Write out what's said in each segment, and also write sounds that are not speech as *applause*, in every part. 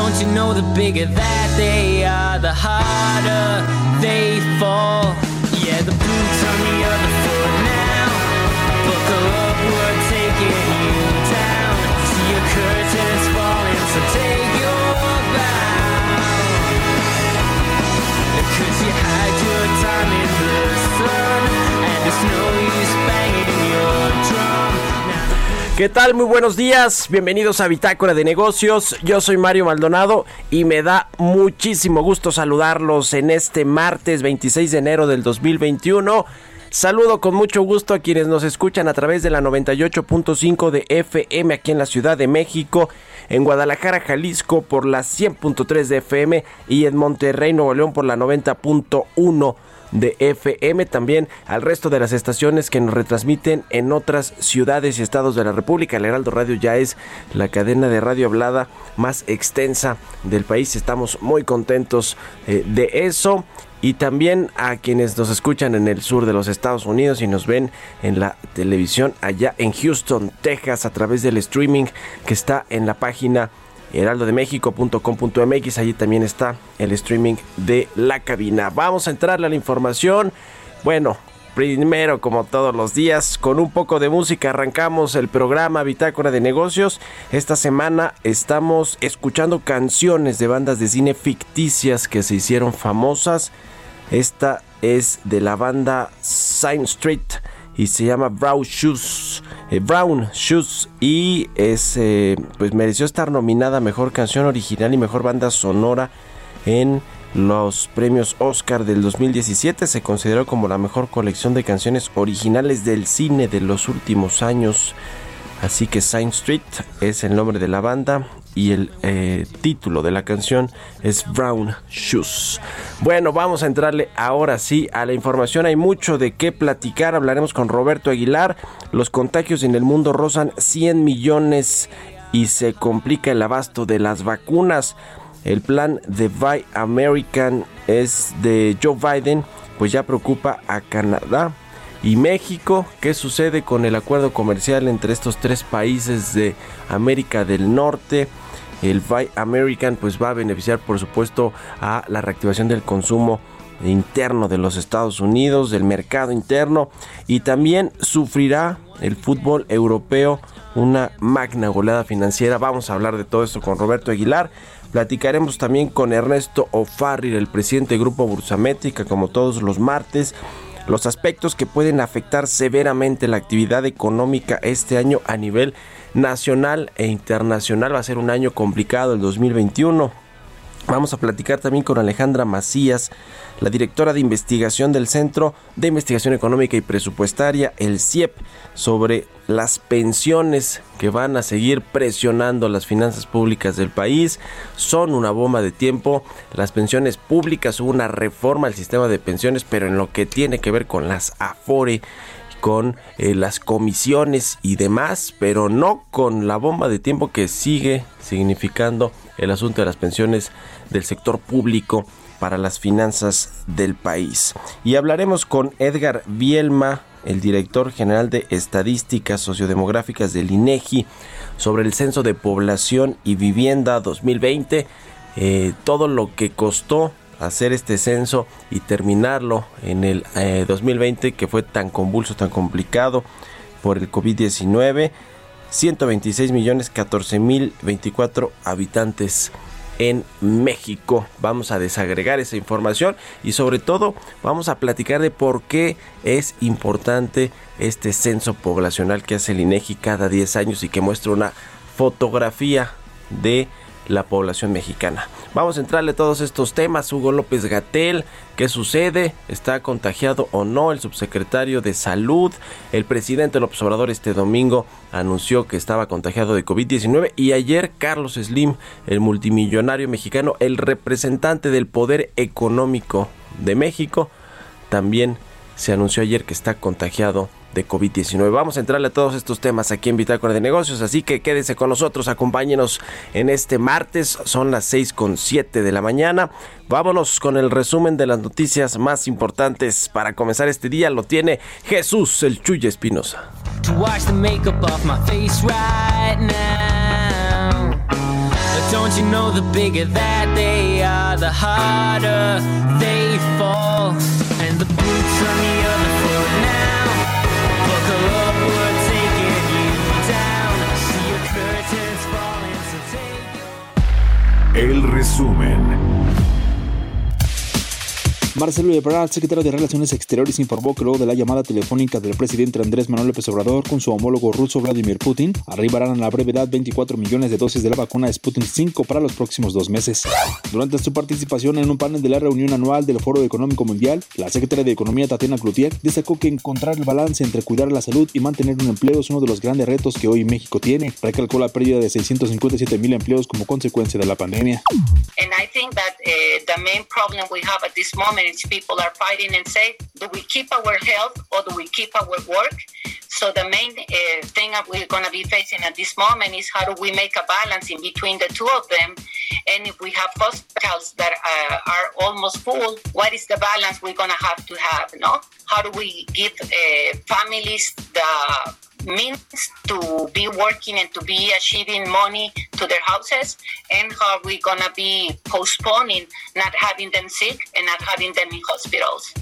Don't you know the bigger that they are, the harder they fall? Yeah, the boots on the other foot now. Buckle up, we're taking you down. See your curtains falling, so take your bow. Cause you had your time in the sun, and it's no use banging ¿Qué tal? Muy buenos días, bienvenidos a Bitácora de Negocios. Yo soy Mario Maldonado y me da muchísimo gusto saludarlos en este martes 26 de enero del 2021. Saludo con mucho gusto a quienes nos escuchan a través de la 98.5 de FM aquí en la Ciudad de México, en Guadalajara, Jalisco por la 100.3 de FM y en Monterrey, Nuevo León por la 90.1 de FM, también al resto de las estaciones que nos retransmiten en otras ciudades y estados de la República. El Heraldo Radio ya es la cadena de radio hablada más extensa del país. Estamos muy contentos eh, de eso. Y también a quienes nos escuchan en el sur de los Estados Unidos y nos ven en la televisión allá en Houston, Texas, a través del streaming que está en la página heraldodemexico.com.mx. Allí también está el streaming de la cabina. Vamos a entrarle a la información. Bueno, primero, como todos los días, con un poco de música arrancamos el programa Bitácora de Negocios. Esta semana estamos escuchando canciones de bandas de cine ficticias que se hicieron famosas. Esta es de la banda Sign Street y se llama Brown Shoes. eh, Brown Shoes y es eh, pues mereció estar nominada a mejor canción original y mejor banda sonora en los premios Oscar del 2017. Se consideró como la mejor colección de canciones originales del cine de los últimos años. Así que Sign Street es el nombre de la banda y el eh, título de la canción es Brown Shoes. Bueno, vamos a entrarle ahora sí a la información. Hay mucho de qué platicar. Hablaremos con Roberto Aguilar. Los contagios en el mundo rozan 100 millones y se complica el abasto de las vacunas. El plan de Buy American es de Joe Biden, pues ya preocupa a Canadá y México. ¿Qué sucede con el acuerdo comercial entre estos tres países de América del Norte? El Buy American pues va a beneficiar por supuesto a la reactivación del consumo interno de los Estados Unidos, del mercado interno y también sufrirá el fútbol europeo una magna goleada financiera. Vamos a hablar de todo esto con Roberto Aguilar. Platicaremos también con Ernesto O'Farrill, el presidente del Grupo Bursamétrica, como todos los martes los aspectos que pueden afectar severamente la actividad económica este año a nivel nacional e internacional. Va a ser un año complicado el 2021. Vamos a platicar también con Alejandra Macías, la directora de investigación del Centro de Investigación Económica y Presupuestaria, el CIEP, sobre las pensiones que van a seguir presionando las finanzas públicas del país. Son una bomba de tiempo. Las pensiones públicas, hubo una reforma al sistema de pensiones, pero en lo que tiene que ver con las AFORE con eh, las comisiones y demás, pero no con la bomba de tiempo que sigue significando el asunto de las pensiones del sector público para las finanzas del país. Y hablaremos con Edgar Bielma, el director general de Estadísticas Sociodemográficas del INEGI, sobre el censo de población y vivienda 2020, eh, todo lo que costó hacer este censo y terminarlo en el eh, 2020 que fue tan convulso, tan complicado por el COVID-19. 126 millones 14 mil 24 habitantes en México. Vamos a desagregar esa información y sobre todo vamos a platicar de por qué es importante este censo poblacional que hace el INEGI cada 10 años y que muestra una fotografía de la población mexicana. Vamos a entrarle todos estos temas. Hugo López Gatel, ¿qué sucede? ¿Está contagiado o no el subsecretario de Salud? El presidente López Obrador este domingo anunció que estaba contagiado de COVID-19 y ayer Carlos Slim, el multimillonario mexicano, el representante del poder económico de México, también se anunció ayer que está contagiado de COVID-19. Vamos a entrarle a todos estos temas aquí en Bitácora de Negocios, así que quédese con nosotros, acompáñenos en este martes, son las 6 con 7 de la mañana. Vámonos con el resumen de las noticias más importantes para comenzar este día. Lo tiene Jesús el Chuy Espinosa. Don't you know the bigger that they are, the harder they fall. And the boots resumen. Marcelo Ebrard, secretario de Relaciones Exteriores, informó que luego de la llamada telefónica del presidente Andrés Manuel López Obrador con su homólogo ruso Vladimir Putin, arribarán a la brevedad 24 millones de dosis de la vacuna Sputnik 5 para los próximos dos meses. Durante su participación en un panel de la reunión anual del Foro Económico Mundial, la secretaria de Economía Tatiana Cloutier destacó que encontrar el balance entre cuidar la salud y mantener un empleo es uno de los grandes retos que hoy México tiene. Recalcó la pérdida de 657 mil empleos como consecuencia de la pandemia. And I think that the main problem we have at this moment is people are fighting and say, do we keep our health or do we keep our work? So the main uh, thing that we're going to be facing at this moment is how do we make a balance in between the two of them? And if we have hospitals that uh, are almost full, what is the balance we're going to have to have? No, how do we give uh, families the means to be working and to be achieving money to their houses and how are we gonna be postponing not having them sick and not having them in hospitals.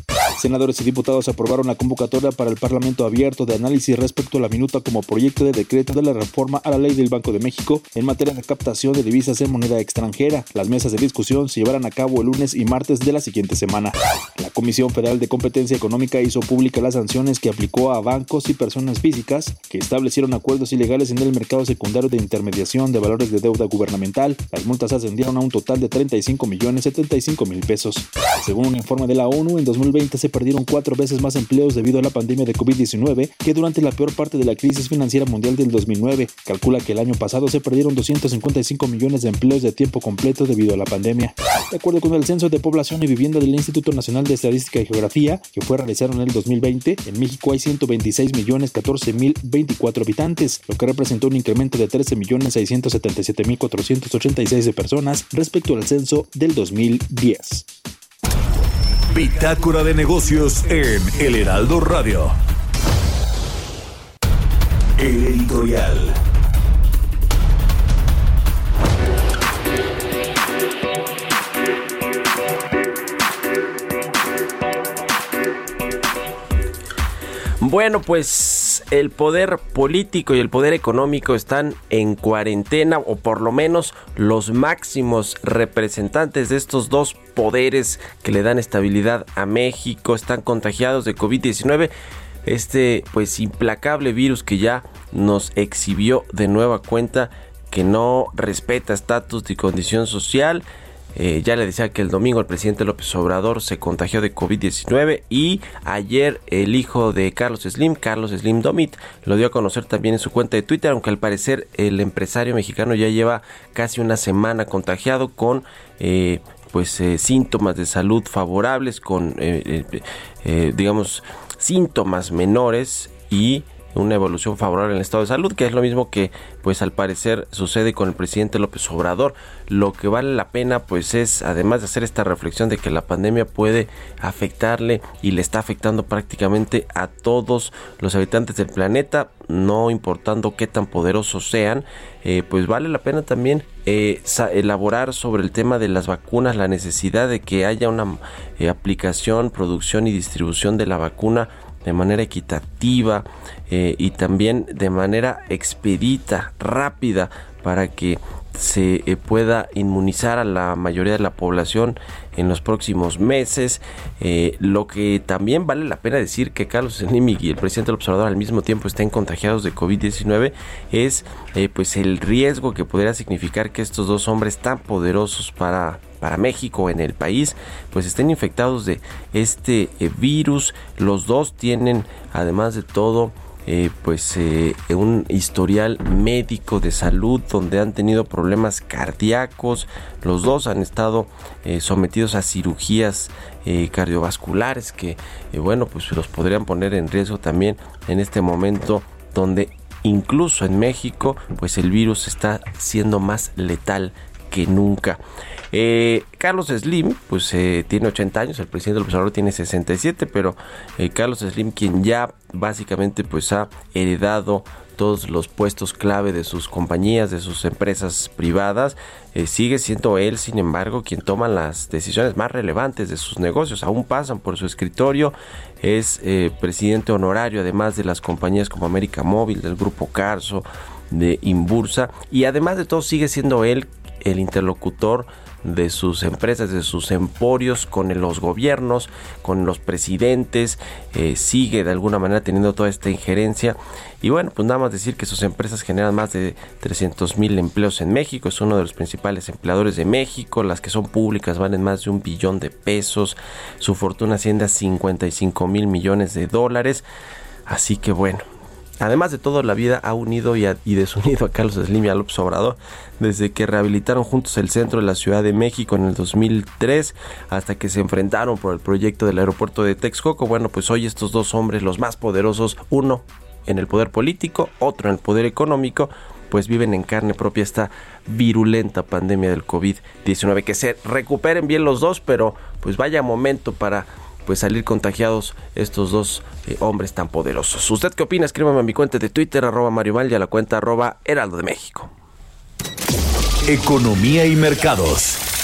Senadores y diputados aprobaron la convocatoria para el Parlamento abierto de análisis respecto a la minuta como proyecto de decreto de la reforma a la ley del Banco de México en materia de captación de divisas en moneda extranjera. Las mesas de discusión se llevarán a cabo el lunes y martes de la siguiente semana. La Comisión Federal de Competencia Económica hizo pública las sanciones que aplicó a bancos y personas físicas que establecieron acuerdos ilegales en el mercado secundario de intermediación de valores de deuda gubernamental. Las multas ascendieron a un total de 35 millones 75 mil pesos. Según un informe de la ONU, en 2020 se perdieron cuatro veces más empleos debido a la pandemia de COVID-19 que durante la peor parte de la crisis financiera mundial del 2009. Calcula que el año pasado se perdieron 255 millones de empleos de tiempo completo debido a la pandemia. De acuerdo con el Censo de Población y Vivienda del Instituto Nacional de Estadística y Geografía, que fue realizado en el 2020, en México hay 126 millones 14 mil 24 habitantes, lo que representó un incremento de 13 millones 677 mil 486 de personas respecto al censo del 2010. Bitácora de negocios en El Heraldo Radio. El editorial. Bueno, pues el poder político y el poder económico están en cuarentena o por lo menos los máximos representantes de estos dos poderes que le dan estabilidad a México están contagiados de COVID-19. Este pues implacable virus que ya nos exhibió de nueva cuenta que no respeta estatus ni condición social eh, ya le decía que el domingo el presidente López Obrador se contagió de COVID-19 y ayer el hijo de Carlos Slim, Carlos Slim Domit, lo dio a conocer también en su cuenta de Twitter, aunque al parecer el empresario mexicano ya lleva casi una semana contagiado con eh, pues eh, síntomas de salud favorables, con digamos síntomas menores y una evolución favorable en el estado de salud, que es lo mismo que pues al parecer sucede con el presidente López Obrador. Lo que vale la pena pues es además de hacer esta reflexión de que la pandemia puede afectarle y le está afectando prácticamente a todos los habitantes del planeta, no importando qué tan poderosos sean, eh, pues vale la pena también eh, elaborar sobre el tema de las vacunas, la necesidad de que haya una eh, aplicación, producción y distribución de la vacuna de manera equitativa eh, y también de manera expedita, rápida, para que se eh, pueda inmunizar a la mayoría de la población en los próximos meses. Eh, lo que también vale la pena decir que Carlos Slim y el presidente del observador al mismo tiempo estén contagiados de COVID-19 es eh, pues el riesgo que podría significar que estos dos hombres tan poderosos para para México en el país pues estén infectados de este virus los dos tienen además de todo eh, pues eh, un historial médico de salud donde han tenido problemas cardíacos. Los dos han estado eh, sometidos a cirugías cardiovasculares que bueno pues los podrían poner en riesgo también en este momento donde incluso en México pues el virus está siendo más letal que nunca. Eh, Carlos Slim, pues eh, tiene 80 años, el presidente del observador tiene 67, pero eh, Carlos Slim, quien ya básicamente pues ha heredado todos los puestos clave de sus compañías, de sus empresas privadas, sigue siendo él, sin embargo, quien toma las decisiones más relevantes de sus negocios. Aún pasan por su escritorio, es presidente honorario, además de las compañías como América Móvil, del Grupo Carso, de Imbursa, y además de todo sigue siendo él el interlocutor de sus empresas, de sus emporios con los gobiernos, con los presidentes, eh, sigue de alguna manera teniendo toda esta injerencia. Y bueno, pues nada más decir que sus empresas generan más de 300 mil empleos en México, es uno de los principales empleadores de México, las que son públicas valen más de un billón de pesos, su fortuna asciende a 55 mil millones de dólares. Así que bueno, Además de todo, la vida ha unido y, desunido a Carlos Slim y a López Obrador desde que rehabilitaron juntos el centro de la Ciudad de México en el 2003 hasta que se enfrentaron por el proyecto del aeropuerto de Texcoco. Bueno, pues hoy estos dos hombres, los más poderosos, uno en el poder político, otro en el poder económico, pues viven en carne propia esta virulenta pandemia del COVID-19. Que se recuperen bien los dos, pero pues vaya momento para pues salir contagiados estos dos eh, hombres tan poderosos. ¿Usted qué opina? Escríbame a mi cuenta de Twitter, arroba Mario Val, y a la cuenta arroba Heraldo de México. Economía y mercados.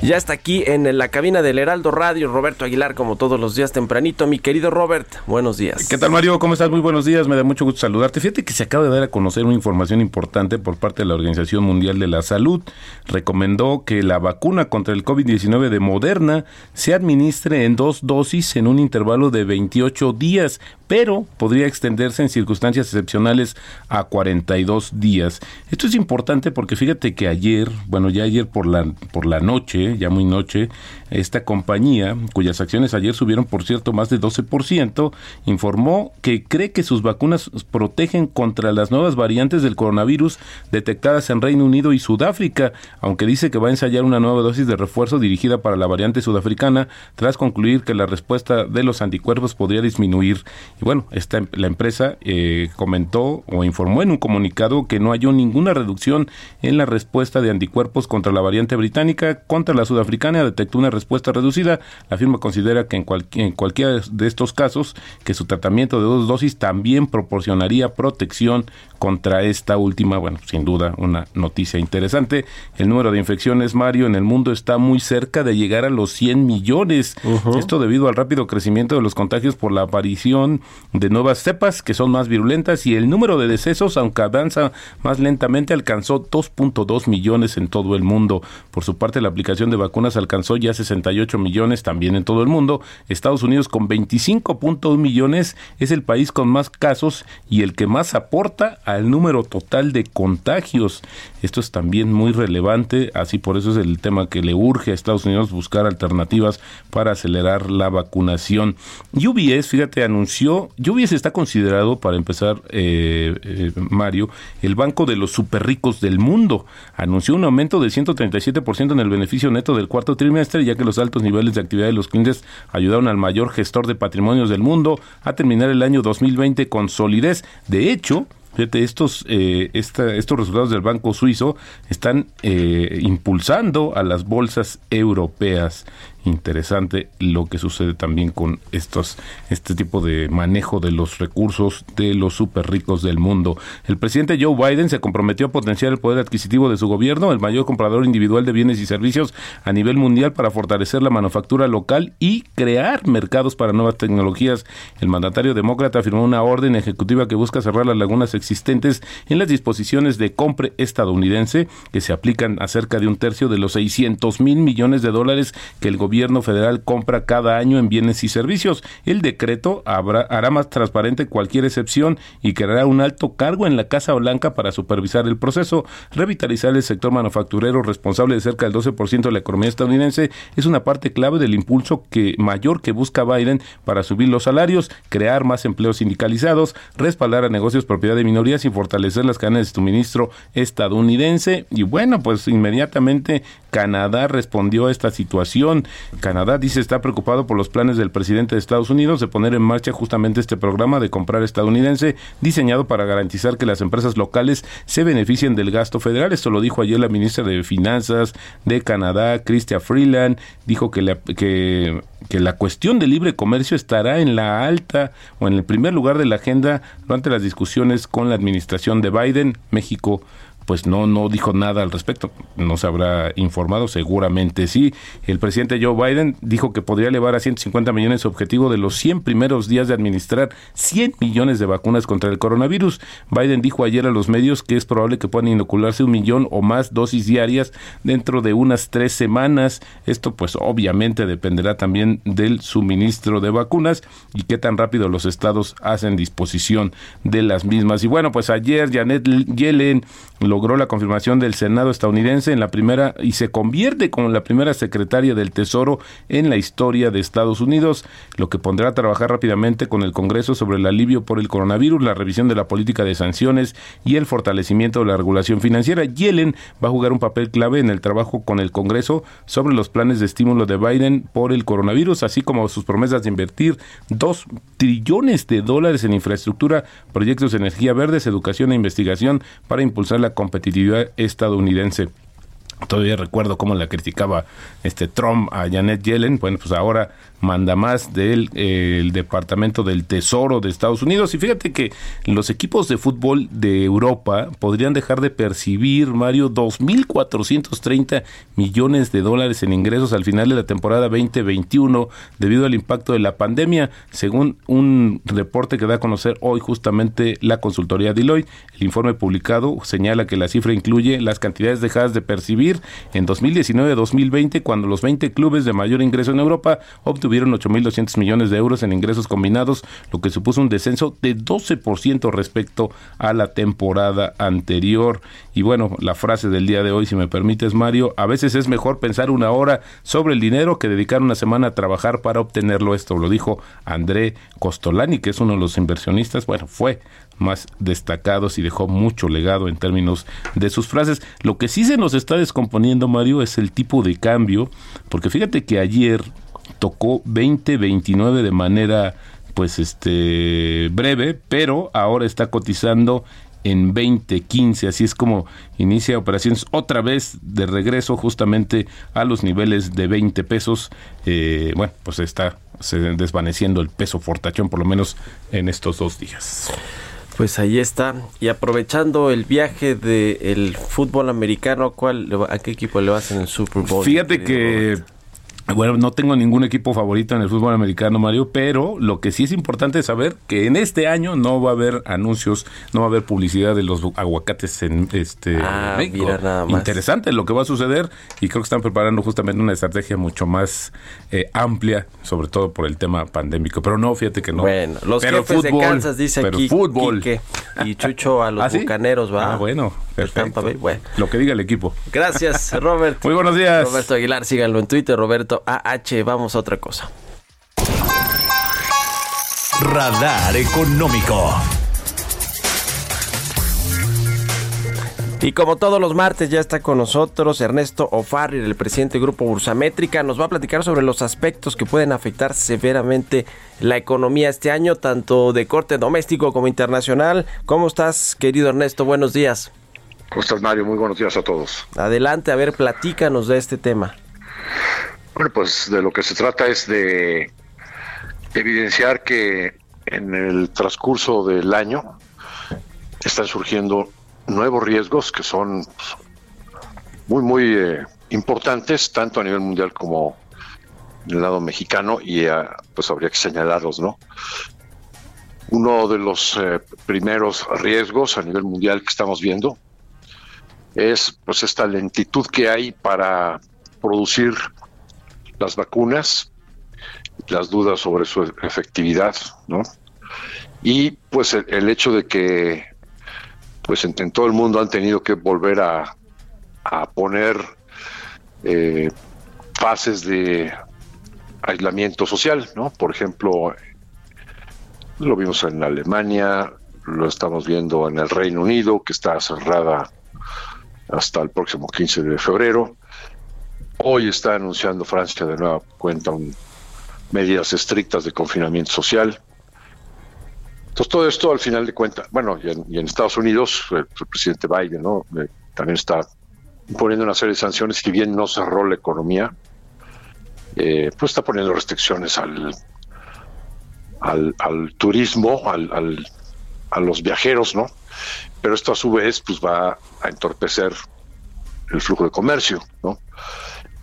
Ya está aquí en la cabina del Heraldo Radio Roberto Aguilar, como todos los días tempranito. Mi querido Robert, buenos días. ¿Qué tal, Mario? ¿Cómo estás? Muy buenos días. Me da mucho gusto saludarte. Fíjate que se acaba de dar a conocer una información importante por parte de la Organización Mundial de la Salud. Recomendó que la vacuna contra el COVID-19 de Moderna se administre en dos dosis en un intervalo de 28 días, pero podría extenderse en circunstancias excepcionales a 42 días. Esto es importante porque fíjate que ayer, bueno, ya ayer por la, por la noche, ya muy noche, esta compañía, cuyas acciones ayer subieron, por cierto, más de 12%, informó que cree que sus vacunas protegen contra las nuevas variantes del coronavirus detectadas en Reino Unido y Sudáfrica, aunque dice que va a ensayar una nueva dosis de refuerzo dirigida para la variante sudafricana, tras concluir que la respuesta de los anticuerpos podría disminuir. Y bueno, esta, la empresa eh, comentó o informó en un comunicado que no halló ninguna reducción en la respuesta de anticuerpos contra la variante británica, contra la sudafricana detectó una respuesta reducida. La firma considera que en, en cualquiera de estos casos que su tratamiento de dos dosis también proporcionaría protección contra esta última, bueno, sin duda una noticia interesante. El número de infecciones, Mario, en el mundo está muy cerca de llegar a los 100 millones. Esto debido al rápido crecimiento de los contagios por la aparición de nuevas cepas que son más virulentas y el número de decesos, aunque avanza más lentamente, alcanzó 2.2 millones en todo el mundo. Por su parte, la aplicación de vacunas alcanzó ya 68 millones también en todo el mundo. Estados Unidos con 25.1 millones es el país con más casos y el que más aporta al número total de contagios. Esto es también muy relevante, así por eso es el tema que le urge a Estados Unidos buscar alternativas para acelerar la vacunación. UBS, fíjate, anunció, UBS está considerado, para empezar, eh, eh, Mario, el banco de los super ricos del mundo. Anunció un aumento del 137% en el beneficio neto del cuarto trimestre, ya que los altos niveles de actividad de los clientes ayudaron al mayor gestor de patrimonios del mundo a terminar el año 2020 con solidez. De hecho, estos, eh, estos resultados del Banco Suizo están eh, impulsando a las bolsas europeas. Interesante lo que sucede también con estos este tipo de manejo de los recursos de los super ricos del mundo. El presidente Joe Biden se comprometió a potenciar el poder adquisitivo de su gobierno, el mayor comprador individual de bienes y servicios a nivel mundial para fortalecer la manufactura local y crear mercados para nuevas tecnologías. El mandatario demócrata firmó una orden ejecutiva que busca cerrar las lagunas existentes en las disposiciones de compra estadounidense que se aplican a cerca de un tercio de los 600 mil millones de dólares que el gobierno federal compra cada año en bienes y servicios. El decreto hará más transparente cualquier excepción y creará un alto cargo en la Casa Blanca para supervisar el proceso. Revitalizar el sector manufacturero responsable de cerca del 12% de la economía estadounidense es una parte clave del impulso que mayor que busca Biden para subir los salarios, crear más empleos sindicalizados, respaldar a negocios propiedad de minorías y fortalecer las cadenas de suministro estadounidense. Y bueno, pues inmediatamente Canadá respondió a esta situación. Canadá dice está preocupado por los planes del presidente de Estados Unidos de poner en marcha justamente este programa de comprar estadounidense diseñado para garantizar que las empresas locales se beneficien del gasto federal. Esto lo dijo ayer la ministra de Finanzas de Canadá, Chrystia Freeland. Dijo que la, que, que la cuestión del libre comercio estará en la alta o en el primer lugar de la agenda durante las discusiones con la administración de Biden. México pues no, no dijo nada al respecto. No se habrá informado, seguramente sí. El presidente Joe Biden dijo que podría elevar a 150 millones su objetivo de los 100 primeros días de administrar 100 millones de vacunas contra el coronavirus. Biden dijo ayer a los medios que es probable que puedan inocularse un millón o más dosis diarias dentro de unas tres semanas. Esto pues obviamente dependerá también del suministro de vacunas y qué tan rápido los estados hacen disposición de las mismas. Y bueno, pues ayer Janet Yellen lo logró la confirmación del Senado estadounidense en la primera y se convierte como la primera secretaria del Tesoro en la historia de Estados Unidos, lo que pondrá a trabajar rápidamente con el Congreso sobre el alivio por el coronavirus, la revisión de la política de sanciones y el fortalecimiento de la regulación financiera. Yellen va a jugar un papel clave en el trabajo con el Congreso sobre los planes de estímulo de Biden por el coronavirus, así como sus promesas de invertir dos trillones de dólares en infraestructura, proyectos de energía verdes, educación e investigación para impulsar la competitividad estadounidense. Todavía recuerdo cómo la criticaba este Trump a Janet Yellen. Bueno, pues ahora manda más del eh, Departamento del Tesoro de Estados Unidos. Y fíjate que los equipos de fútbol de Europa podrían dejar de percibir, Mario, 2.430 millones de dólares en ingresos al final de la temporada 2021 debido al impacto de la pandemia, según un reporte que da a conocer hoy justamente la consultoría Deloitte. El informe publicado señala que la cifra incluye las cantidades dejadas de percibir en 2019-2020 cuando los 20 clubes de mayor ingreso en Europa obtuvieron tuvieron 8.200 millones de euros en ingresos combinados, lo que supuso un descenso de 12% respecto a la temporada anterior. Y bueno, la frase del día de hoy, si me permites, Mario, a veces es mejor pensar una hora sobre el dinero que dedicar una semana a trabajar para obtenerlo. Esto lo dijo André Costolani, que es uno de los inversionistas, bueno, fue más destacados y dejó mucho legado en términos de sus frases. Lo que sí se nos está descomponiendo, Mario, es el tipo de cambio, porque fíjate que ayer tocó 2029 de manera pues este breve, pero ahora está cotizando en 2015, así es como inicia operaciones otra vez de regreso justamente a los niveles de 20 pesos. Eh, bueno, pues está desvaneciendo el peso fortachón por lo menos en estos dos días. Pues ahí está. Y aprovechando el viaje del fútbol americano, ¿cuál, ¿a qué equipo le vas en el Super Bowl? Fíjate que bueno, no tengo ningún equipo favorito en el fútbol americano, Mario, pero lo que sí es importante saber que en este año no va a haber anuncios, no va a haber publicidad de los aguacates en este ah, Mira nada más. Interesante lo que va a suceder y creo que están preparando justamente una estrategia mucho más eh, amplia, sobre todo por el tema pandémico. Pero no, fíjate que no. Bueno, los pero jefes de Kansas dice pero fútbol. y Chucho a los *laughs* ¿Ah, bucaneros va. Ah, bueno, perfecto. Bueno. Lo que diga el equipo. Gracias, Robert. *laughs* Muy buenos días. Roberto Aguilar, síganlo en Twitter, Roberto AH. Vamos a otra cosa. Radar Económico. Y como todos los martes ya está con nosotros Ernesto Ofarri, el presidente del Grupo Bursamétrica. Nos va a platicar sobre los aspectos que pueden afectar severamente la economía este año, tanto de corte doméstico como internacional. ¿Cómo estás, querido Ernesto? Buenos días. ¿Cómo estás, Mario? Muy buenos días a todos. Adelante, a ver, platícanos de este tema. Bueno, pues de lo que se trata es de evidenciar que en el transcurso del año están surgiendo nuevos riesgos que son muy, muy eh, importantes, tanto a nivel mundial como en el lado mexicano, y eh, pues habría que señalarlos, ¿no? Uno de los eh, primeros riesgos a nivel mundial que estamos viendo es pues esta lentitud que hay para producir las vacunas, las dudas sobre su efectividad, ¿no? Y pues el, hecho de que pues en, todo el mundo han tenido que volver a, poner eh, fases de aislamiento social, ¿no? Por ejemplo, lo vimos en Alemania, lo estamos viendo en el Reino Unido, que está cerrada hasta el próximo 15 de febrero. Hoy está anunciando Francia de nueva cuenta medidas estrictas de confinamiento social. Entonces todo esto al final de cuentas, bueno, y en, Estados Unidos el, presidente Biden ¿no? Eh, también está poniendo una serie de sanciones, que bien no cerró la economía, eh, pues está poniendo restricciones al, al, turismo, al, a los viajeros, ¿no? Pero esto a su vez pues va a entorpecer el flujo de comercio, ¿no?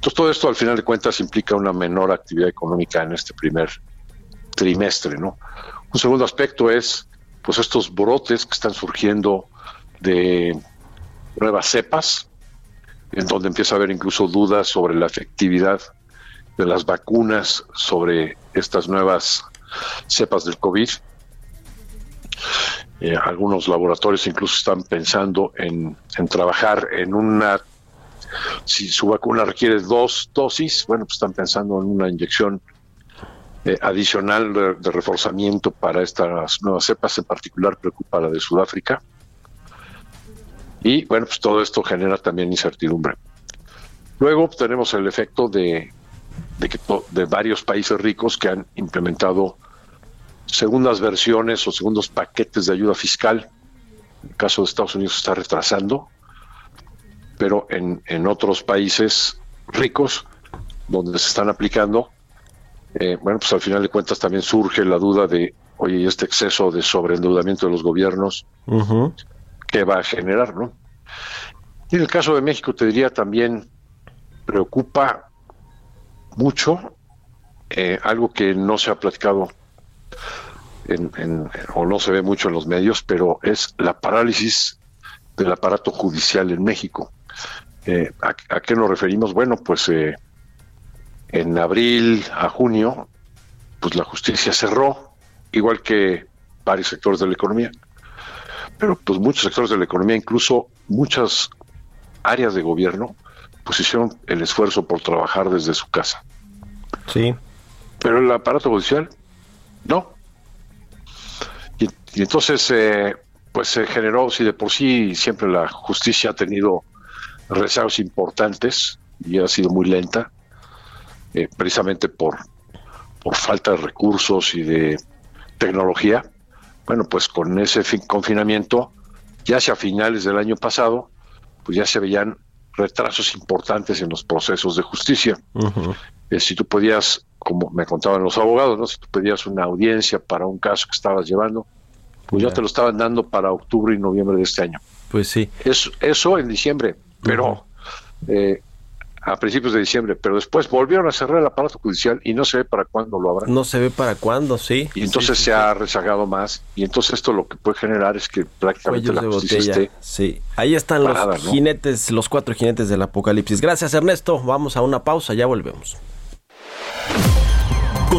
Entonces todo esto al final de cuentas implica una menor actividad económica en este primer trimestre, ¿no? Un segundo aspecto es pues estos brotes que están surgiendo de nuevas cepas, en donde empieza a haber incluso dudas sobre la efectividad de las vacunas sobre estas nuevas cepas del COVID. Eh, algunos laboratorios incluso están pensando en, trabajar en una, si su vacuna requiere dos dosis, bueno, pues están pensando en una inyección eh, adicional de, reforzamiento para estas nuevas cepas, en particular preocupa la de Sudáfrica. Y bueno, pues todo esto genera también incertidumbre. Luego tenemos el efecto de que de varios países ricos que han implementado segundas versiones o segundos paquetes de ayuda fiscal. El caso de Estados Unidos está retrasando, pero en, en otros países ricos donde se están aplicando, eh, bueno, pues al final de cuentas también surge la duda de, oye, este exceso de sobreendeudamiento de los gobiernos, ¿qué va a generar, no? Y en el caso de México, te diría también, preocupa mucho, eh, algo que no se ha platicado o no se ve mucho en los medios, pero es la parálisis del aparato judicial en México. Eh, ¿a, qué nos referimos? Bueno, pues eh, en abril a junio, pues la justicia cerró, igual que varios sectores de la economía. Pero pues muchos sectores de la economía, incluso muchas áreas de gobierno, pues hicieron el esfuerzo por trabajar desde su casa. Sí. Pero el aparato judicial, no. Y, entonces, eh, pues se generó, si de por sí siempre la justicia ha tenido rezagos importantes y ha sido muy lenta, eh, precisamente por, por falta de recursos y de tecnología. Bueno, pues con ese confinamiento, ya hacia finales del año pasado, pues ya se veían retrasos importantes en los procesos de justicia. Eh, si tú podías, como me contaban los abogados, ¿no? si tú pedías una audiencia para un caso que estabas llevando, pues ya te lo estaban dando para octubre y noviembre de este año. Pues sí. Eso, eso en diciembre, pero eh, a principios de diciembre, pero después volvieron a cerrar el aparato judicial y no se ve para cuándo lo abran. No se ve para cuándo, sí. Y entonces se ha rezagado más y entonces esto lo que puede generar es que prácticamente la justicia Sí, ahí están los jinetes, los cuatro jinetes del apocalipsis. Gracias Ernesto, vamos a una pausa, ya volvemos.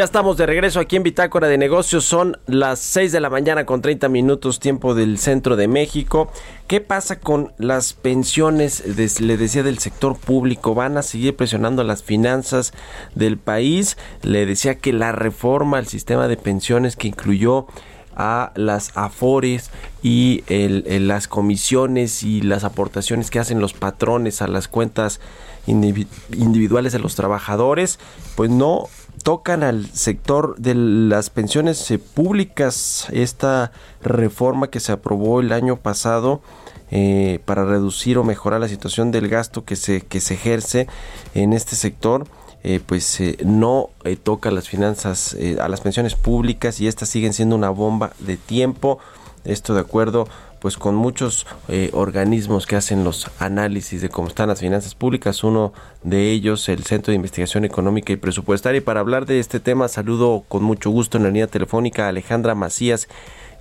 Ya estamos de regreso aquí en Bitácora de Negocios. Son las 6 de la mañana con 30 minutos tiempo del centro de México. ¿Qué pasa con las pensiones, le decía, del sector público? ¿Van a seguir presionando las finanzas del país? Le decía que la reforma al sistema de pensiones que incluyó a las afores y las comisiones y las aportaciones que hacen los patrones a las cuentas individuales de los trabajadores, pues no tocan al sector de las pensiones eh, públicas. Esta reforma que se aprobó el año pasado eh, para reducir o mejorar la situación del gasto que se, que se ejerce en este sector. Eh, pues no toca las finanzas a las pensiones públicas y estas siguen siendo una bomba de tiempo. Esto de acuerdo pues con muchos eh, organismos que hacen los análisis de cómo están las finanzas públicas, uno de ellos el Centro de Investigación Económica y Presupuestaria. Y para hablar de este tema saludo con mucho gusto en la línea telefónica a Alejandra Macías,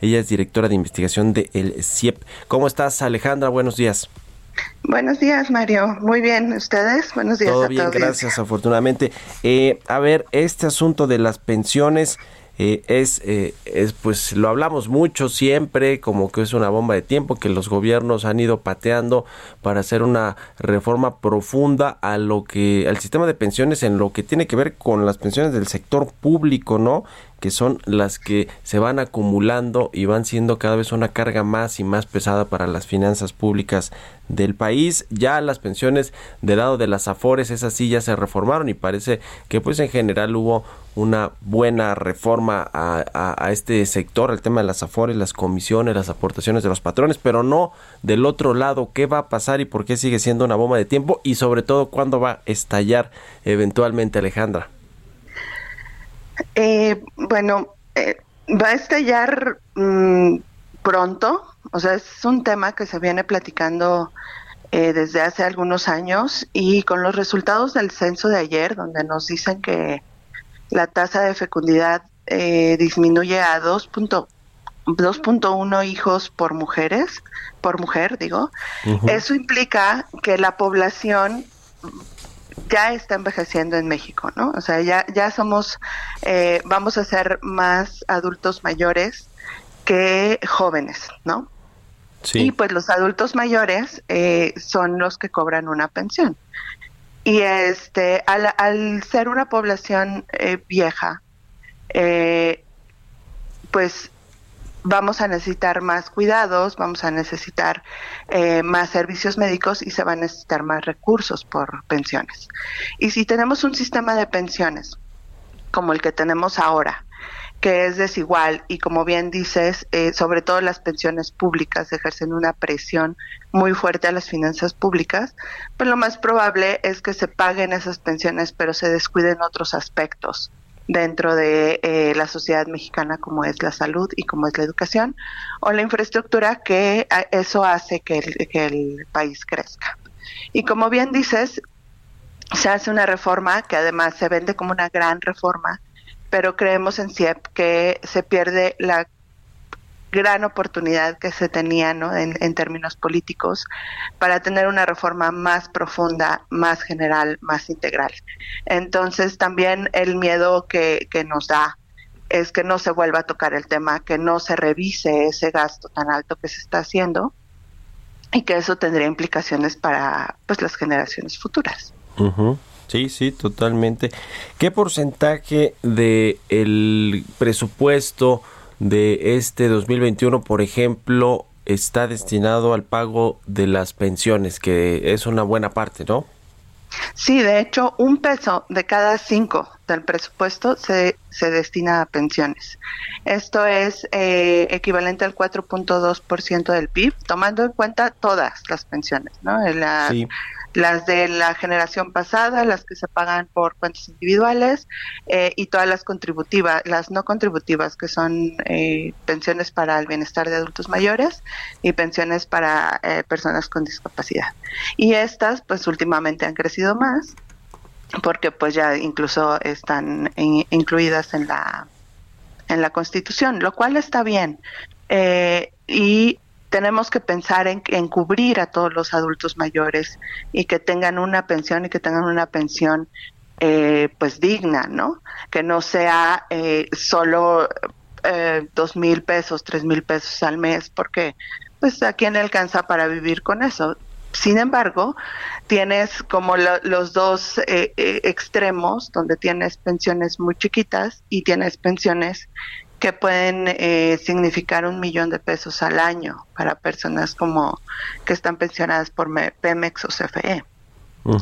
ella es directora de investigación de el CIEP. ¿Cómo estás Alejandra? Buenos días. Buenos días, Mario. Muy bien, ¿ustedes? Buenos días. Todo bien, gracias, afortunadamente. Eh, a ver, este asunto de las pensiones, eh, es, eh, es, pues lo hablamos mucho siempre, como que es una bomba de tiempo que los gobiernos han ido pateando para hacer una reforma profunda a lo que, al sistema de pensiones en lo que tiene que ver con las pensiones del sector público, ¿no? Que son las que se van acumulando y van siendo cada vez una carga más y más pesada para las finanzas públicas del país. Ya las pensiones del lado de las afores, esas sí ya se reformaron y parece que pues en general hubo una buena reforma a, este sector, el tema de las afores, las comisiones, las aportaciones de los patrones, pero no del otro lado, qué va a pasar y por qué sigue siendo una bomba de tiempo y sobre todo cuándo va a estallar eventualmente Alejandra. Eh, bueno, eh, va a estallar mm, pronto, o sea, es un tema que se viene platicando eh, desde hace algunos años y con los resultados del censo de ayer, donde nos dicen que la tasa de fecundidad eh, disminuye a 2.1 hijos por mujeres, por mujer, digo. Eso implica que la población ya está envejeciendo en México, ¿no? O sea, ya, ya somos, eh, vamos a ser más adultos mayores que jóvenes, ¿no? Sí. Y pues los adultos mayores eh, son los que cobran una pensión. Y este, al, ser una población eh, vieja, eh, pues vamos a necesitar más cuidados, vamos a necesitar eh, más servicios médicos y se van a necesitar más recursos por pensiones. Y si tenemos un sistema de pensiones como el que tenemos ahora, que es desigual y como bien dices, eh, sobre todo las pensiones públicas ejercen una presión muy fuerte a las finanzas públicas, pues lo más probable es que se paguen esas pensiones pero se descuiden otros aspectos dentro de eh, la sociedad mexicana como es la salud y como es la educación o la infraestructura que eso hace que que el país crezca. Y como bien dices, se hace una reforma que además se vende como una gran reforma pero creemos en CIEP que se pierde la gran oportunidad que se tenía ¿no? en, términos políticos para tener una reforma más profunda, más general, más integral. Entonces también el miedo que, que nos da es que no se vuelva a tocar el tema, que no se revise ese gasto tan alto que se está haciendo y que eso tendría implicaciones para pues las generaciones futuras. Sí, sí, totalmente. ¿Qué porcentaje de el presupuesto de este 2021, por ejemplo, está destinado al pago de las pensiones, que es una buena parte, ¿no? Sí, de hecho, un peso de cada cinco del presupuesto se, se destina a pensiones. Esto es eh, equivalente al 4.2% del PIB, tomando en cuenta todas las pensiones, ¿no? La, sí las de la generación pasada, las que se pagan por cuentas individuales eh, y todas las contributivas, las no contributivas, que son eh, pensiones para el bienestar de adultos mayores y pensiones para eh, personas con discapacidad. Y estas, pues últimamente han crecido más porque pues ya incluso están incluidas en la en la Constitución, lo cual está bien. y tenemos que pensar en, cubrir a todos los adultos mayores y que tengan una pensión y que tengan una pensión eh, pues digna, ¿no? Que no sea eh, solo eh, dos mil pesos, tres mil pesos al mes, porque pues a quién alcanza para vivir con eso. Sin embargo, tienes como los dos eh, eh, extremos, donde tienes pensiones muy chiquitas y tienes pensiones que pueden eh, significar un millón de pesos al año para personas como que están pensionadas por Pemex o CFE.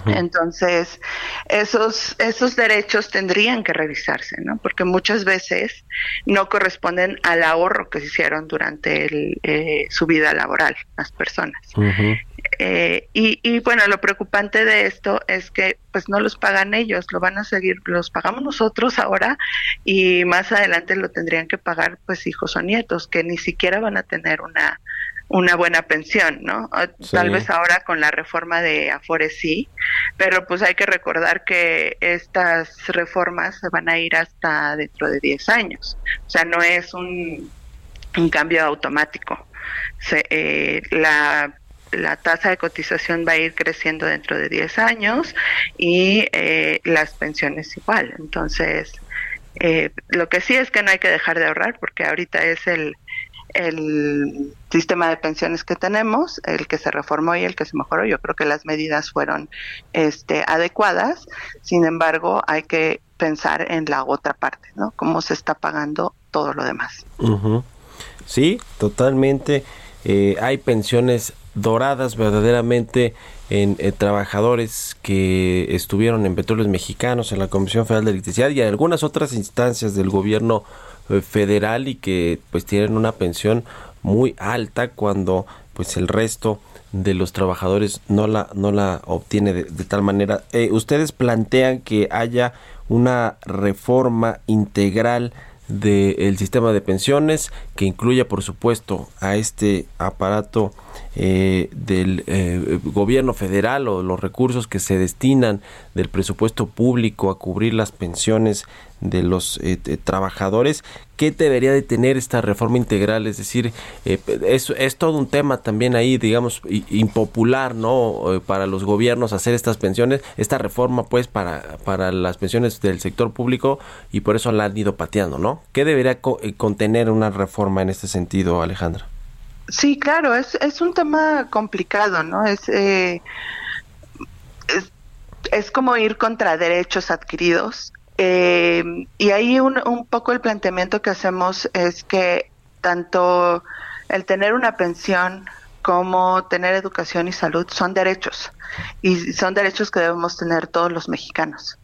Entonces, esos, esos derechos tendrían que revisarse, ¿no? Porque muchas veces no corresponden al ahorro que se hicieron durante el, eh, su vida laboral las personas. Eh, y, y, bueno, lo preocupante de esto es que pues no los pagan ellos, lo van a seguir, los pagamos nosotros ahora y más adelante lo tendrían que pagar pues hijos o nietos que ni siquiera van a tener una una buena pensión, ¿no? Tal vez ahora con la reforma de Afores sí, pero pues hay que recordar que estas reformas se van a ir hasta dentro de 10 años, o sea, no es un, un cambio automático. Se, eh, la la tasa de cotización va a ir creciendo dentro de 10 años y eh, las pensiones igual. Entonces, eh, lo que sí es que no hay que dejar de ahorrar porque ahorita es el, el sistema de pensiones que tenemos, el que se reformó y el que se mejoró. Yo creo que las medidas fueron este, adecuadas. Sin embargo, hay que pensar en la otra parte, ¿no? Cómo se está pagando todo lo demás. Sí, totalmente. Eh, hay pensiones doradas verdaderamente en trabajadores que estuvieron en Petróleos Mexicanos, en la Comisión Federal de Electricidad y en algunas otras instancias del gobierno eh, federal y que pues tienen una pensión muy alta cuando pues el resto de los trabajadores no la no la obtiene de, tal manera. Eh, ustedes plantean que haya una reforma integral del sistema de pensiones que incluya por supuesto a este aparato eh, del eh, gobierno federal o los recursos que se destinan del presupuesto público a cubrir las pensiones de los eh, trabajadores. ¿Qué debería de tener esta reforma integral? Es decir, es, es, todo un tema también ahí, digamos, impopular, ¿no? para los gobiernos hacer estas pensiones, esta reforma, pues, para, para las pensiones del sector público y por eso la han ido pateando, ¿no? ¿Qué debería contener una reforma en este sentido, Alejandra? Sí, claro, es, es un tema complicado, ¿no? Es, eh, es, como ir contra derechos adquiridos. Eh, y ahí un, un poco el planteamiento que hacemos es que tanto el tener una pensión como tener educación y salud son derechos y son derechos que debemos tener todos los mexicanos.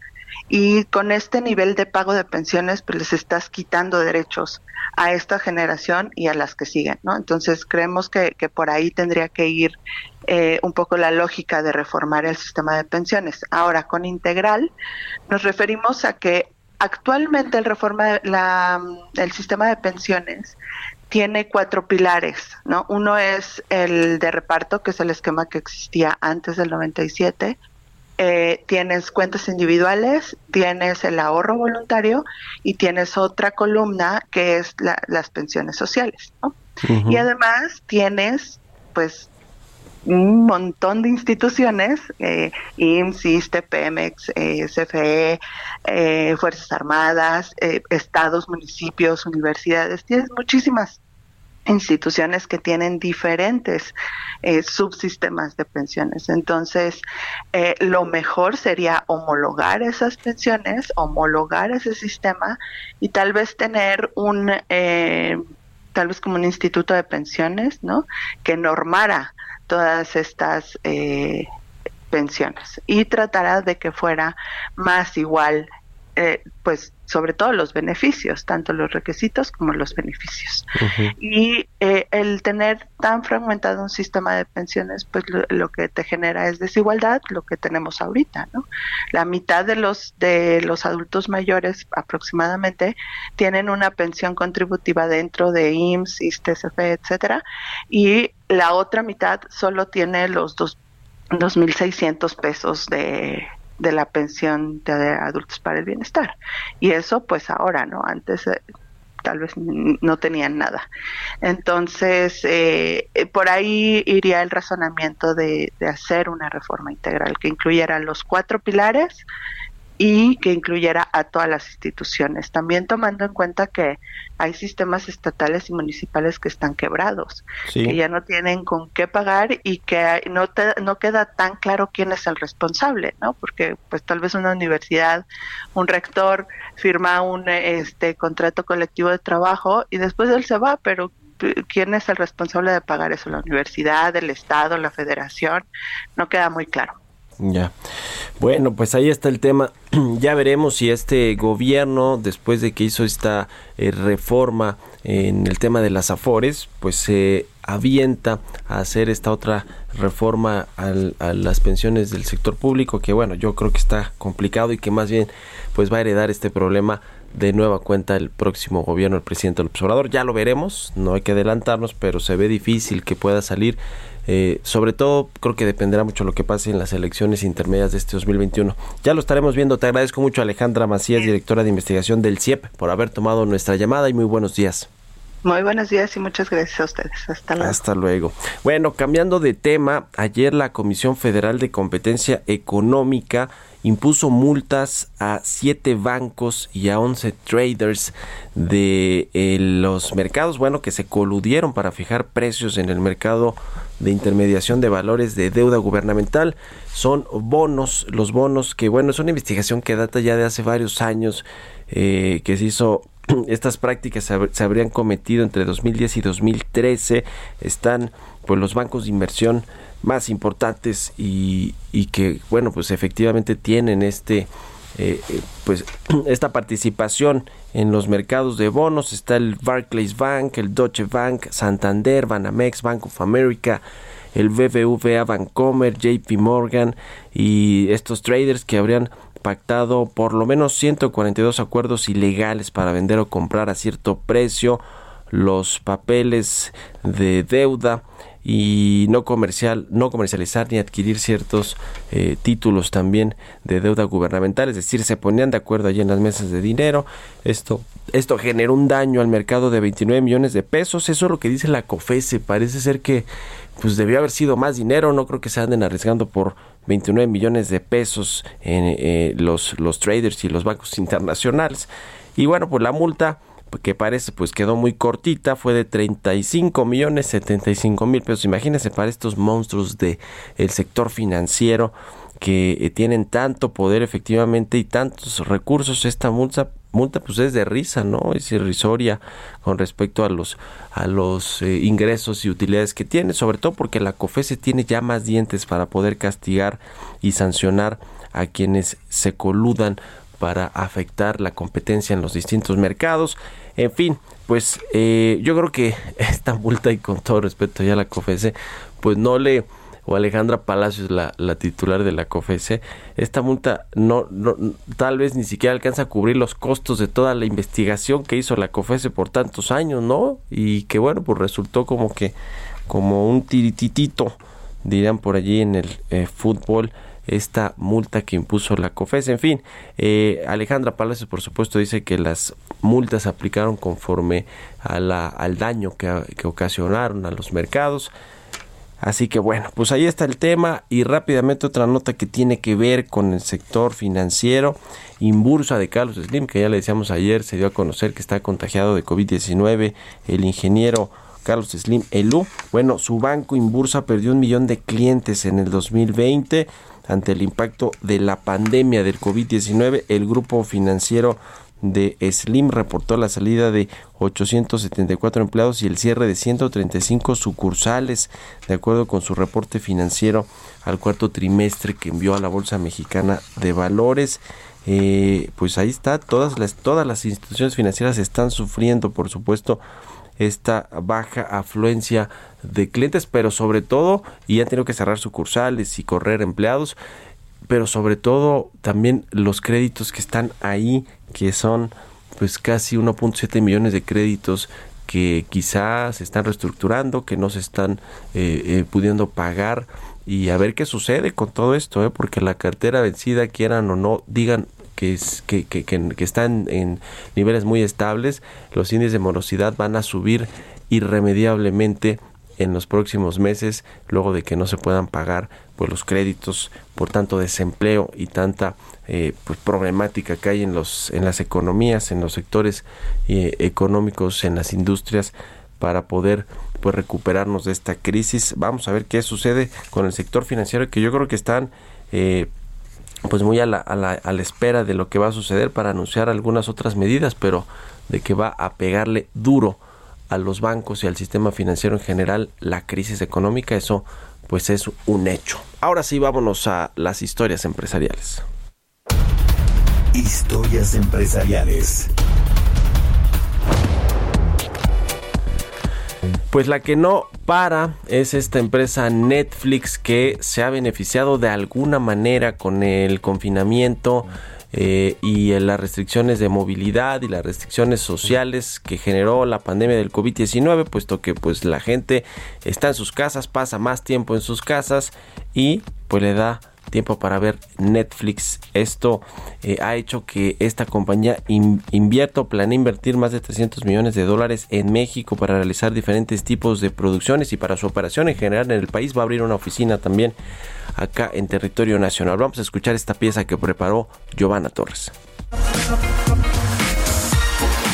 Y con este nivel de pago de pensiones, pues les estás quitando derechos a esta generación y a las que siguen, ¿no? Entonces creemos que, que por ahí tendría que ir eh, un poco la lógica de reformar el sistema de pensiones. Ahora, con integral nos referimos a que actualmente el reforma la, el sistema de pensiones tiene cuatro pilares, ¿no? Uno es el de reparto, que es el esquema que existía antes del 97 eh, tienes cuentas individuales, tienes el ahorro voluntario y tienes otra columna que es las pensiones sociales. Y además tienes pues un montón de instituciones, eh, IMSS, ISTE, Pemex, eh, CFE, eh, Fuerzas Armadas, eh, estados, municipios, universidades, tienes muchísimas instituciones que tienen diferentes eh, subsistemas de pensiones. Entonces, eh, lo mejor sería homologar esas pensiones, homologar ese sistema y tal vez tener un, eh, tal vez como un instituto de pensiones, ¿no? Que normara todas estas pensiones y tratará de que fuera más igual eh, pues sobre todo los beneficios, tanto los requisitos como los beneficios. Y eh, el tener tan fragmentado un sistema de pensiones, pues lo, que te genera es desigualdad, lo que tenemos ahorita, ¿no? La mitad de los de los adultos mayores aproximadamente tienen una pensión contributiva dentro de IMSS, ISTSF, etcétera, y la otra mitad solo tiene los dos 2.600 pesos de de la pensión de adultos para el bienestar. Y eso pues ahora, ¿no? Antes eh, tal vez no tenían nada. Entonces, eh, eh, por ahí iría el razonamiento de, hacer una reforma integral que incluyera los cuatro pilares y que incluyera a todas las instituciones, también tomando en cuenta que hay sistemas estatales y municipales que están quebrados, que ya no tienen con qué pagar y que no, no queda tan claro quién es el responsable, ¿no? Porque pues tal vez una universidad, un rector firma un este contrato colectivo de trabajo y después él se va, pero quién es el responsable de pagar eso, la universidad, el estado, la federación, no queda muy claro. Ya. Bueno, pues ahí está el tema. *clears throat* ya veremos si este gobierno, después de que hizo esta eh, reforma en el tema de las afores, pues se avienta a hacer esta otra reforma a las pensiones del sector público, que bueno, yo creo que está complicado y que más bien pues va a heredar este problema de nueva cuenta el próximo gobierno del presidente del observador. Ya lo veremos, no hay que adelantarnos, pero se ve difícil que pueda salir. Eh, sobre todo creo que dependerá mucho lo que pase en las elecciones intermedias de este 2021. Ya lo estaremos viendo. Te agradezco mucho Alejandra Macías, directora de investigación del CIEP, por haber tomado nuestra llamada y muy buenos días. Muy buenos días y muchas gracias a ustedes. Hasta luego. Hasta luego. Bueno, cambiando de tema, ayer la Comisión Federal de Competencia Económica impuso multas a siete bancos y a once traders de eh, los mercados, bueno, que se coludieron para fijar precios en el mercado de intermediación de valores de deuda gubernamental. Son bonos, los bonos que, bueno, es una investigación que data ya de hace varios años, eh, que se hizo *clears throat* estas prácticas se, habrían cometido entre 2010 y 2013. Están pues los bancos de inversión más importantes y, y que bueno pues efectivamente tienen este eh, pues *clears throat* esta participación en los mercados de bonos. Está el Barclays Bank, el Deutsche Bank, Santander, Banamex, Bank of America, el BBVA Bancomer, JP Morgan y estos traders que habrían pactado por lo menos 142 acuerdos ilegales para vender o comprar a cierto precio los papeles de deuda y no comercial, no comercializar ni adquirir ciertos eh, títulos también de deuda gubernamental, es decir, se ponían de acuerdo allí en las mesas de dinero. Esto, esto generó un daño al mercado de 29 millones de pesos. Eso es lo que dice la COFESE. Parece ser que pues debió haber sido más dinero. No creo que se anden arriesgando por 29 millones de pesos en eh, los, los traders y los bancos internacionales. Y bueno, pues la multa que parece pues quedó muy cortita, fue de 35 millones 75 mil pesos. Imagínense para estos monstruos de el sector financiero que eh, tienen tanto poder efectivamente y tantos recursos, esta multa multa pues es de risa, ¿no? Es irrisoria con respecto a los a los eh, ingresos y utilidades que tiene, sobre todo porque la COFESE tiene ya más dientes para poder castigar y sancionar a quienes se coludan para afectar la competencia en los distintos mercados. En fin, pues eh, yo creo que *laughs* esta multa y con todo respeto ya la COFESE, pues no le o Alejandra Palacios, la, la titular de la COFESE, esta multa no, tal vez ni siquiera alcanza a cubrir los costos de toda la investigación que hizo la COFESE por tantos años, ¿no? Y que bueno, pues resultó como que como un tirititito, dirán por allí en el eh, fútbol, esta multa que impuso la COFES. En fin, eh, Alejandra Palacios, por supuesto, dice que las multas se aplicaron conforme a la, al daño que, que ocasionaron a los mercados. Así que bueno, pues ahí está el tema y rápidamente otra nota que tiene que ver con el sector financiero. Inbursa de Carlos Slim, que ya le decíamos ayer, se dio a conocer que está contagiado de COVID-19. El ingeniero Carlos Slim Elú, bueno, su banco Inbursa perdió un millón de clientes en el 2020 ante el impacto de la pandemia del COVID-19. El grupo financiero de Slim reportó la salida de 874 empleados y el cierre de 135 sucursales, de acuerdo con su reporte financiero al cuarto trimestre que envió a la Bolsa Mexicana de Valores. Eh, pues ahí está, todas las, todas las instituciones financieras están sufriendo, por supuesto, esta baja afluencia de clientes, pero sobre todo, y han tenido que cerrar sucursales y correr empleados, pero sobre todo también los créditos que están ahí, que son pues casi 1.7 millones de créditos que quizás se están reestructurando, que no se están eh, eh, pudiendo pagar y a ver qué sucede con todo esto, ¿eh? porque la cartera vencida, quieran o no, digan que, es, que, están en niveles muy estables, los índices de morosidad van a subir irremediablemente en los próximos meses luego de que no se puedan pagar pues los créditos por tanto desempleo y tanta eh, pues, problemática que hay en los en las economías en los sectores eh, económicos en las industrias para poder pues recuperarnos de esta crisis. Vamos a ver qué sucede con el sector financiero que yo creo que están eh, pues muy a la, a, la, a la espera de lo que va a suceder para anunciar algunas otras medidas pero de que va a pegarle duro a los bancos y al sistema financiero en general la crisis económica, eso pues es un hecho. Ahora sí, vámonos a las historias empresariales. Historias empresariales. Pues la que no para es esta empresa Netflix que se ha beneficiado de alguna manera con el confinamiento eh, y las restricciones de movilidad y las restricciones sociales que generó la pandemia del COVID-19, puesto que pues la gente está en sus casas, pasa más tiempo en sus casas y pues le da tiempo para ver Netflix. Esto eh, ha hecho que esta compañía invierta o planea invertir más de 300 millones de dólares en México para realizar diferentes tipos de producciones y para su operación en general en el país va a abrir una oficina también acá en territorio nacional. Vamos a escuchar esta pieza que preparó Giovanna Torres.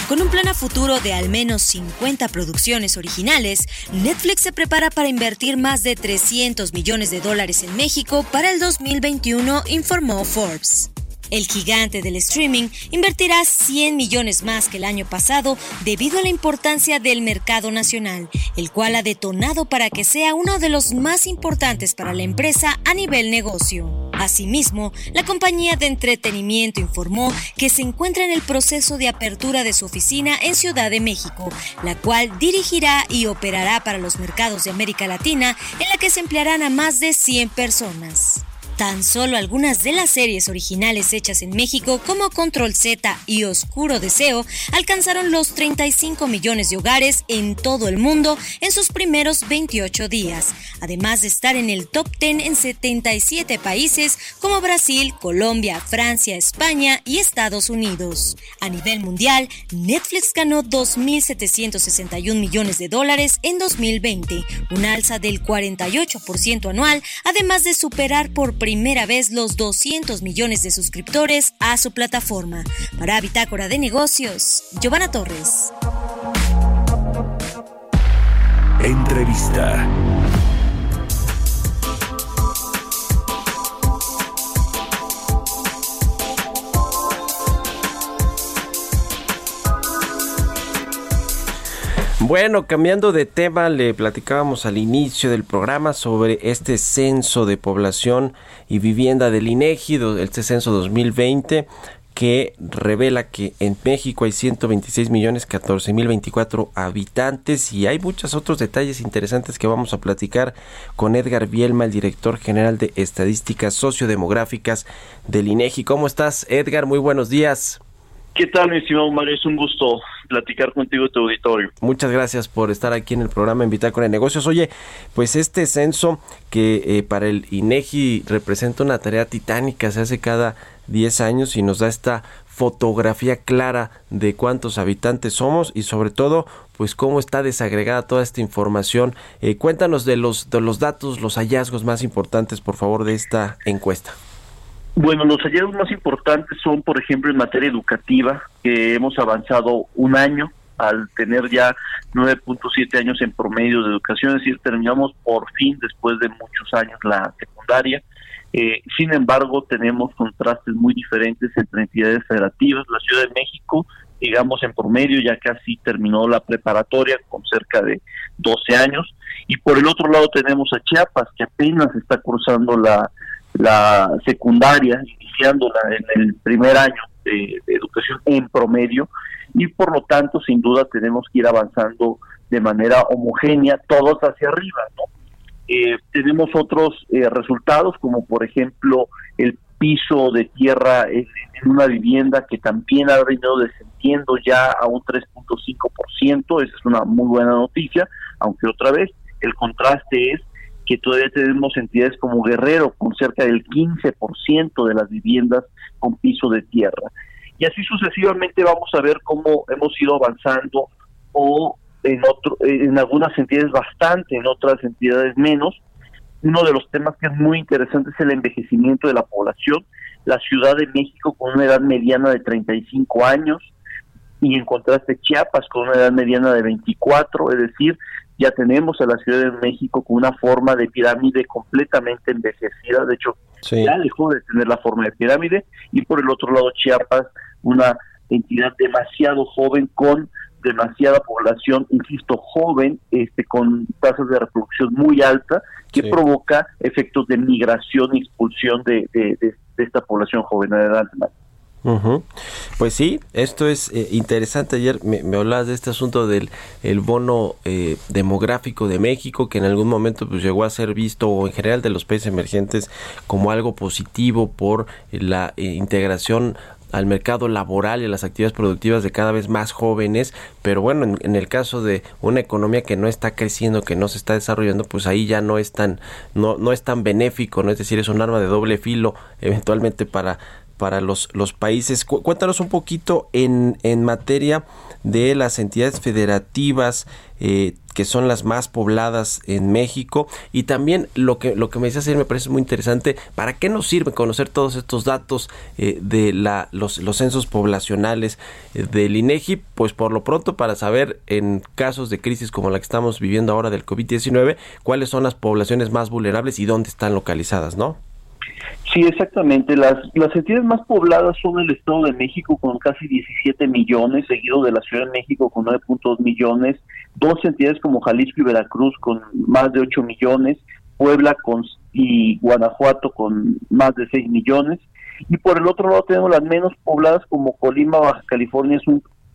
Con un plan a futuro de al menos 50 producciones originales, Netflix se prepara para invertir más de 300 millones de dólares en México para el 2021, informó Forbes. El gigante del streaming invertirá 100 millones más que el año pasado debido a la importancia del mercado nacional, el cual ha detonado para que sea uno de los más importantes para la empresa a nivel negocio. Asimismo, la compañía de entretenimiento informó que se encuentra en el proceso de apertura de su oficina en Ciudad de México, la cual dirigirá y operará para los mercados de América Latina, en la que se emplearán a más de 100 personas. Tan solo algunas de las series originales hechas en México como Control Z y Oscuro Deseo alcanzaron los 35 millones de hogares en todo el mundo en sus primeros 28 días, además de estar en el top 10 en 77 países como Brasil, Colombia, Francia, España y Estados Unidos. A nivel mundial, Netflix ganó 2.761 millones de dólares en 2020, una alza del 48% anual, además de superar por primera vez los 200 millones de suscriptores a su plataforma. Para Bitácora de Negocios, Giovanna Torres. Entrevista. Bueno, cambiando de tema, le platicábamos al inicio del programa sobre este censo de población y vivienda del INEGI, este censo 2020 que revela que en México hay 126 millones 14 mil 24 habitantes y hay muchos otros detalles interesantes que vamos a platicar con Edgar Bielma, el director general de Estadísticas Sociodemográficas del INEGI. ¿Cómo estás, Edgar? Muy buenos días. ¿Qué tal, mi estimado Mario? Es un gusto platicar contigo y tu auditorio. Muchas gracias por estar aquí en el programa Invitar con el Negocios. Oye, pues este censo que eh, para el INEGI representa una tarea titánica, se hace cada 10 años y nos da esta fotografía clara de cuántos habitantes somos y sobre todo pues cómo está desagregada toda esta información. Eh, cuéntanos de los, de los datos, los hallazgos más importantes por favor de esta encuesta. Bueno, los hallazgos más importantes son, por ejemplo, en materia educativa, que hemos avanzado un año al tener ya 9.7 años en promedio de educación, es decir, terminamos por fin después de muchos años la secundaria. Eh, sin embargo, tenemos contrastes muy diferentes entre entidades federativas. La Ciudad de México, digamos, en promedio ya casi terminó la preparatoria con cerca de 12 años. Y por el otro lado tenemos a Chiapas, que apenas está cruzando la la secundaria, iniciándola en el primer año de, educación en promedio, y por lo tanto, sin duda, tenemos que ir avanzando de manera homogénea, todos hacia arriba, ¿no? Eh, tenemos otros eh, resultados, como por ejemplo el piso de tierra en, en, una vivienda que también ha venido descendiendo ya a un 3.5%, esa es una muy buena noticia, aunque otra vez el contraste es que todavía tenemos entidades como Guerrero con cerca del 15% de las viviendas con piso de tierra. Y así sucesivamente vamos a ver cómo hemos ido avanzando o en, otro, en algunas entidades bastante, en otras entidades menos. Uno de los temas que es muy interesante es el envejecimiento de la población. La Ciudad de México con una edad mediana de 35 años y en contraste Chiapas con una edad mediana de 24, es decir, ya tenemos a la Ciudad de México con una forma de pirámide completamente envejecida, de hecho ya dejó de tener la forma de pirámide. Y por el otro lado Chiapas una entidad demasiado joven con demasiada población, insisto, joven, este, con tasas de reproducción muy altas, que provoca efectos de migración y expulsión de, de, esta población joven. Adelante, Pues sí, esto es eh, interesante. Ayer me, me, hablabas de este asunto del el bono eh, demográfico de México, que en algún momento pues, llegó a ser visto, o en general de los países emergentes, como algo positivo por la eh, integración al mercado laboral y a las actividades productivas de cada vez más jóvenes, pero bueno, en, el caso de una economía que no está creciendo, que no se está desarrollando, pues ahí ya no es tan, no, no es tan benéfico, ¿no? Es decir, es un arma de doble filo eventualmente para para los, los países. cuéntanos un poquito en, en materia de las entidades federativas eh, que son las más pobladas en México y también lo que lo que me decías ayer me parece muy interesante para qué nos sirve conocer todos estos datos eh, de la, los, los censos poblacionales eh, del INEGI pues por lo pronto para saber en casos de crisis como la que estamos viviendo ahora del COVID-19 cuáles son las poblaciones más vulnerables y dónde están localizadas ¿no? Sí, exactamente. Las, las entidades más pobladas son el Estado de México con casi 17 millones, seguido de la Ciudad de México con 9.2 millones, dos entidades como Jalisco y Veracruz con más de 8 millones, Puebla con, y Guanajuato con más de 6 millones, y por el otro lado tenemos las menos pobladas como Colima, Baja California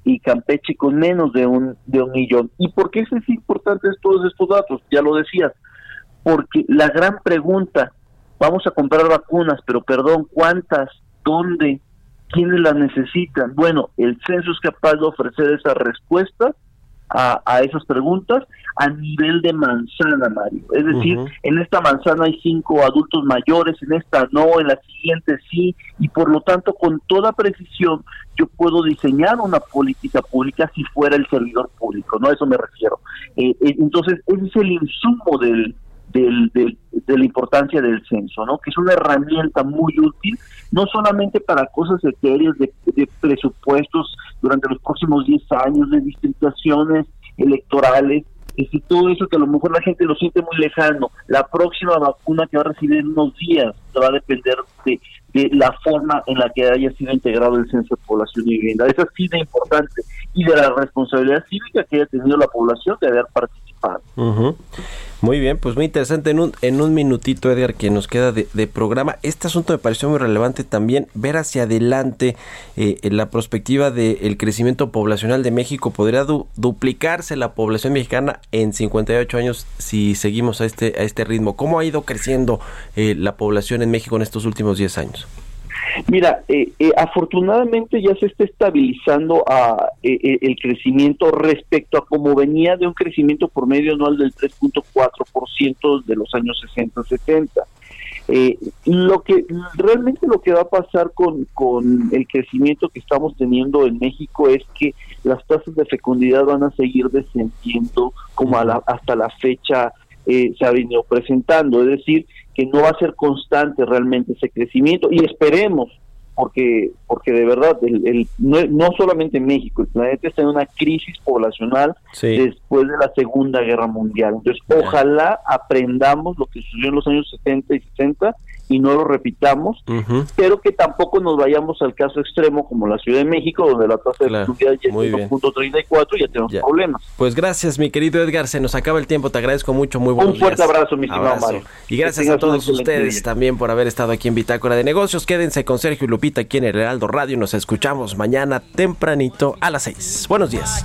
y Campeche con menos de un, de un millón. ¿Y por qué es importante todos estos datos? Ya lo decías, porque la gran pregunta vamos a comprar vacunas, pero perdón, ¿cuántas? ¿Dónde? ¿Quiénes las necesitan? Bueno, el censo es capaz de ofrecer esa respuesta a, a, esas preguntas a nivel de manzana, Mario. Es decir, en esta manzana hay cinco adultos mayores, en esta no, en la siguiente sí, y por lo tanto con toda precisión yo puedo diseñar una política pública si fuera el servidor público, ¿no? A eso me refiero. Eh, eh, entonces, ese es el insumo del, del, de la importancia del censo, ¿no? Que es una herramienta muy útil, no solamente para cosas etéreas de, presupuestos durante los próximos 10 años, de distribuciones electorales, y todo eso que a lo mejor la gente lo siente muy lejano. La próxima vacuna que va a recibir en unos días va a depender de, de la forma en la que haya sido integrado el censo de población y vivienda. Eso sí de importante. Y de la responsabilidad cívica que haya tenido la población de haber participado. Muy bien, pues muy interesante. En un, en un minutito, Edgar, que nos queda de, programa. Este asunto me pareció muy relevante también, ver hacia adelante eh, la perspectiva del crecimiento poblacional de México. ¿Podría duplicarse la población mexicana en 58 años si seguimos a este, a este ritmo? ¿Cómo ha ido creciendo eh, la población en México en estos últimos 10 años? Mira, eh, eh, afortunadamente ya se está estabilizando a, eh, el crecimiento respecto a como venía de un crecimiento por medio anual del 3.4% de los años 60-70. lo que realmente lo que va a pasar con, con el crecimiento que estamos teniendo en México es que las tasas de fecundidad van a seguir descendiendo como hasta la fecha se ha venido presentando, es decir, que no va a ser constante realmente ese crecimiento y esperemos porque porque de verdad el, no, solamente en México el planeta está en una crisis poblacional después de la Segunda Guerra Mundial. Entonces ojalá aprendamos lo que sucedió en los años 70 y 60 y no lo repitamos, pero que tampoco nos vayamos al caso extremo como la Ciudad de México, donde la tasa de fertilidad ya es 1.34 y ya tenemos problemas. Pues gracias, mi querido Edgar, se nos acaba el tiempo, te agradezco mucho, muy buenos Un fuerte abrazo, mi estimado Mario. Y gracias a todos ustedes también por haber estado aquí en Bitácora de Negocios. Quédense con Sergio y Lupita aquí en el Heraldo Radio, nos escuchamos mañana tempranito a las 6. Buenos días.